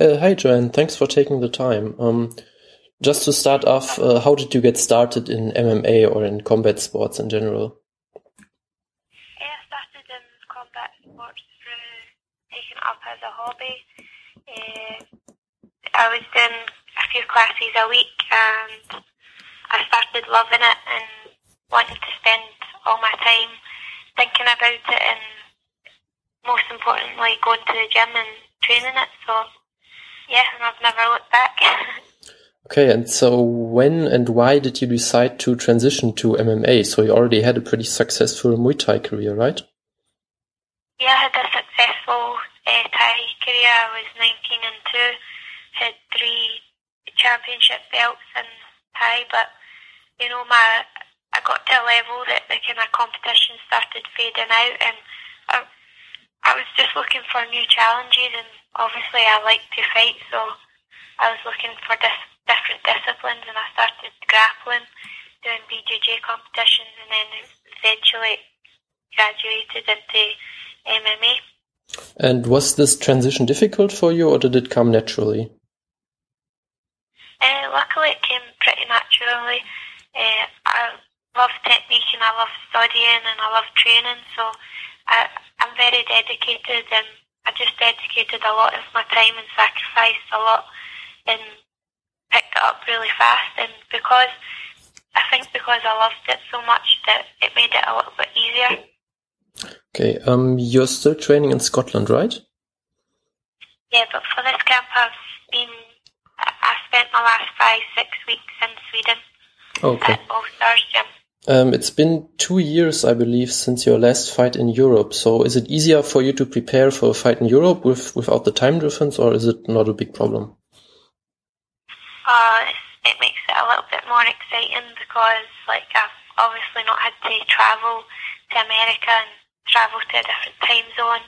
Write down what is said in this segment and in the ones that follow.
Uh, hi, Joanne. Thanks for taking the time. Um, just to start off, uh, how did you get started in MMA or in combat sports in general? I started in combat sports through taking up as a hobby. Uh, I was doing a few classes a week and I started loving it and wanting to spend all my time thinking about it and most importantly going to the gym and training it. So yeah, and I've never looked back. okay, and so when and why did you decide to transition to MMA? So you already had a pretty successful Muay Thai career, right? Yeah, I had a successful uh, Thai career. I was 19 and 2, had three championship belts in Thai, but you know, my I got to a level that the kind of competition started fading out, and I, I was just looking for new challenges. And obviously, I like to fight, so I was looking for dis- different disciplines, and I started grappling, doing BJJ competitions, and then eventually graduated into MMA. And was this transition difficult for you, or did it come naturally? Uh, luckily, it came pretty naturally. Uh, I love technique and I love studying and I love training. So I, I'm very dedicated and I just dedicated a lot of my time and sacrificed a lot and picked it up really fast. And because I think because I loved it so much that it made it a little bit easier. Okay, um, you're still training in Scotland, right? Yeah, but for this camp, I've been. I spent my last five, six weeks in Sweden. Okay. At All Stars Gym. Um, it's been two years, I believe, since your last fight in Europe. So is it easier for you to prepare for a fight in Europe with without the time difference, or is it not a big problem? Uh, it makes it a little bit more exciting because, like, I've obviously not had to travel to America and travel to a different time zone.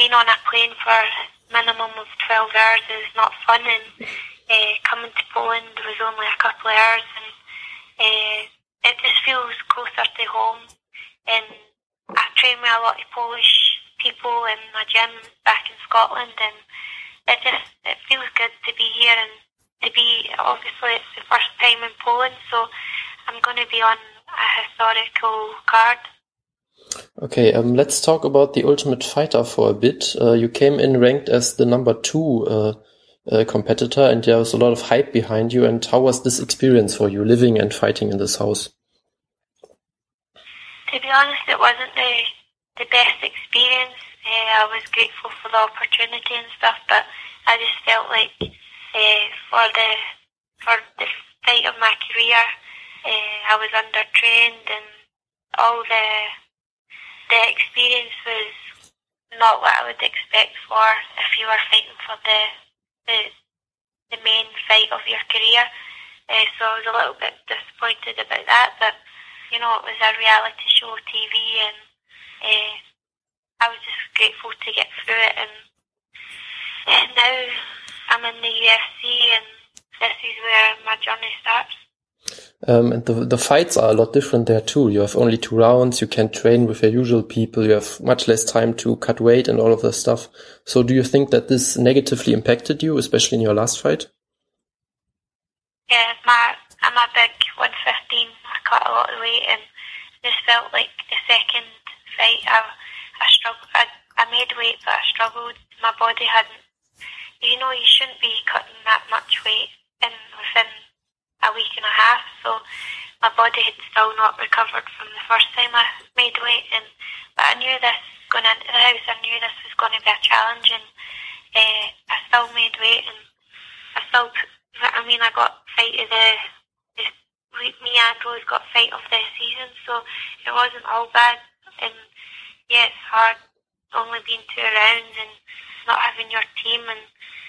Being on a plane for minimum of 12 hours is not fun, and uh, coming to Poland was only a couple of hours, and feels closer to home. And I train with a lot of Polish people in my gym back in Scotland, and it just it feels good to be here and to be. Obviously, it's the first time in Poland, so I'm going to be on a historical card. Okay, um, let's talk about the Ultimate Fighter for a bit. Uh, you came in ranked as the number two uh, uh, competitor, and there was a lot of hype behind you. And how was this experience for you, living and fighting in this house? To be honest, it wasn't the the best experience. Uh, I was grateful for the opportunity and stuff, but I just felt like uh, for the for the fight of my career, uh, I was undertrained, and all the the experience was not what I would expect for if you were fighting for the the, the main fight of your career. Uh, so I was a little bit disappointed about that, but you know it was a reality show TV, and uh, I was just grateful to get through it. And now I'm in the UFC, and this is where my journey starts. Um, and the, the fights are a lot different there too. You have only two rounds. You can't train with your usual people. You have much less time to cut weight and all of that stuff. So do you think that this negatively impacted you, especially in your last fight? Yeah, my, I'm a big 115. Cut a lot of weight and just felt like the second fight I, I struggled. I, I made weight, but I struggled. My body hadn't, you know, you shouldn't be cutting that much weight in within a week and a half. So my body had still not recovered from the first time I made weight, and but I knew this going into the house. I knew this was going to be a challenge, and uh, I still made weight, and I still. I mean, I got fight of the. Me and Rose got fight of the season, so it wasn't all bad. And yeah, it's hard only being two rounds and not having your team and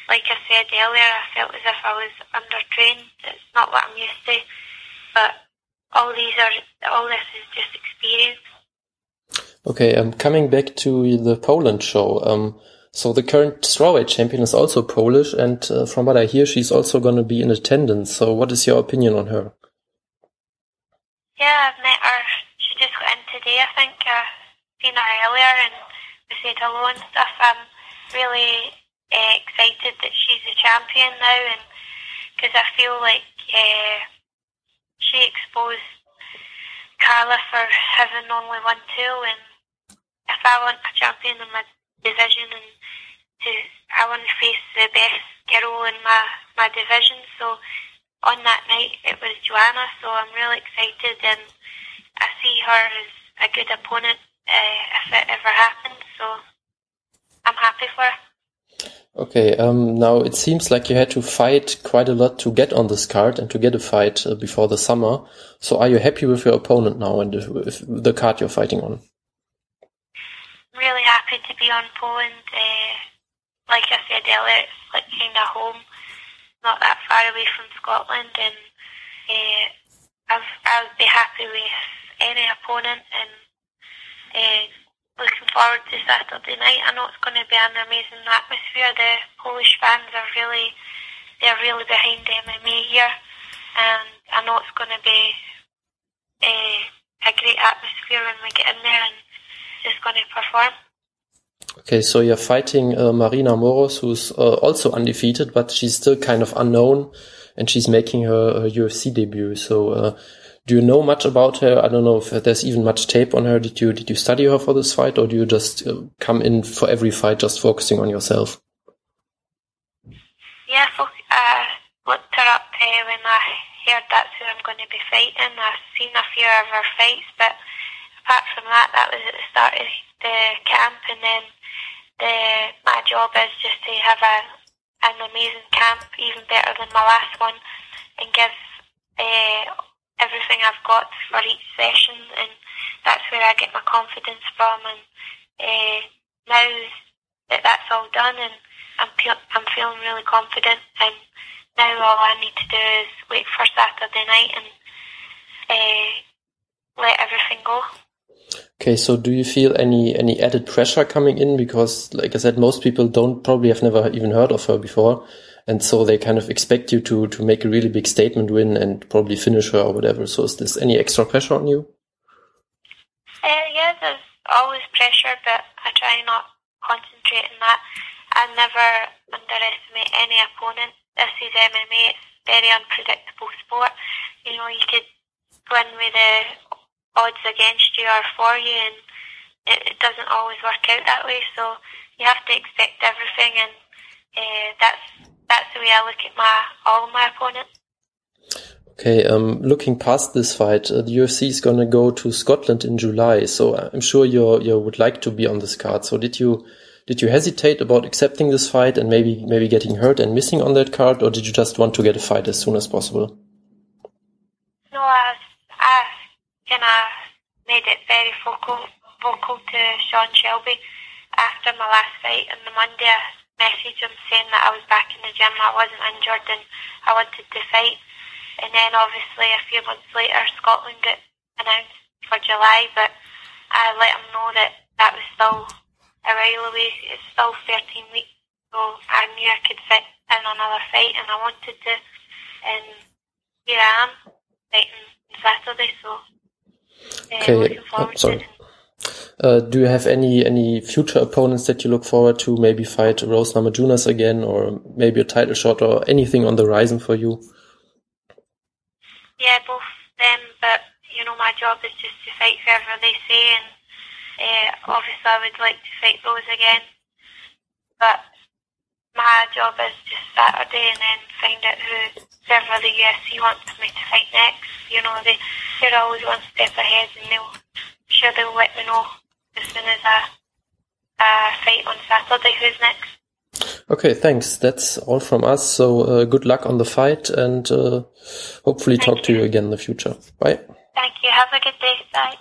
like I said earlier, I felt as if I was undertrained. It's not what I'm used to, but all these are all this is just experience. Okay, um, coming back to the Poland show, um, so the current strawweight champion is also Polish, and uh, from what I hear, she's also going to be in attendance. So, what is your opinion on her? Yeah, I've met her. She just got in today, I think. I've seen her earlier, and we said hello and stuff. I'm really uh, excited that she's the champion now, and because I feel like uh, she exposed Carla for having only one tool, and if I want a champion in my division, and to I want to face the best girl in my my division, so on that night it was Joanna, so I'm really excited, and I see her as a good opponent uh, if it ever happens. So I'm happy for her. Okay, um, now it seems like you had to fight quite a lot to get on this card and to get a fight uh, before the summer. So are you happy with your opponent now and with the card you're fighting on? Really happy to be on Poland. Uh, like I said earlier, it's like kind of home, not that far away from Scotland, and uh, I've, I would be happy with any opponent and uh, looking forward to Saturday night. I know it's going to be an amazing atmosphere. The Polish fans are really, they're really behind MMA here, and I know it's going to be a, a great atmosphere when we get in there and just going to perform. Okay, so you're fighting uh, Maryna Moroz, who's uh, also undefeated, but she's still kind of unknown, and she's making her, UFC debut. So, uh, do you know much about her? I don't know if there's even much tape on her. Did you did you study her for this fight, or do you just uh, come in for every fight just focusing on yourself? Yeah, I looked her up when I heard that's who I'm going to be fighting. I've seen a few of her fights, but apart from that, that was at the start of the camp, and then the my job is just to have a an amazing camp, even better than my last one, and give. Uh, everything I've got for each session, and that's where I get my confidence from. And uh, now that that's all done, and I'm I'm feeling really confident, and now all I need to do is wait for Saturday night and uh, let everything go. Okay, so do you feel any any added pressure coming in because, like I said, most people don't probably have never even heard of her before, and so they kind of expect you to to make a really big statement win and probably finish her or whatever. So is this any extra pressure on you? Uh, yeah, there's always pressure, but I try not concentrate on that. I never underestimate any opponent. This is MMA; it's very unpredictable sport. You know, you could win with the odds against you or for you, and it, it doesn't always work out that way. So you have to expect everything, and uh, that's that's the way I look at my all my opponents. Okay, um, looking past this fight, uh, the UFC is going to go to Scotland in July, so I'm sure you you would like to be on this card. So did you did you hesitate about accepting this fight and maybe maybe getting hurt and missing on that card, or did you just want to get a fight as soon as possible? No, I I kind of made it very vocal vocal to Sean Shelby after my last fight on the Monday. I message him saying that I was back in the gym, I wasn't injured, and I wanted to fight. And then obviously a few months later, Scotland got announced for July, but I let him know that that was still a while away. It's still 13 weeks, so I knew I could fit in another fight, and I wanted to. And here I am, fighting Saturday, so okay. oh, it. Uh, do you have any any future opponents that you look forward to? Maybe fight Rose Namajunas again, or maybe a title shot, or anything on the horizon for you? Yeah, both them. But you know, my job is just to fight whoever they say, and uh, obviously I would like to fight those again. But my job is just Saturday, and then find out who whoever the UFC wants me to fight next. You know, they they're always one step ahead, and they'll sure they'll let me know as soon as I uh, fight on Saturday who's next. Okay, thanks. That's all from us. So uh, good luck on the fight and uh, hopefully Thank talk you. to you again in the future. Bye. Thank you. Have a good day. Bye.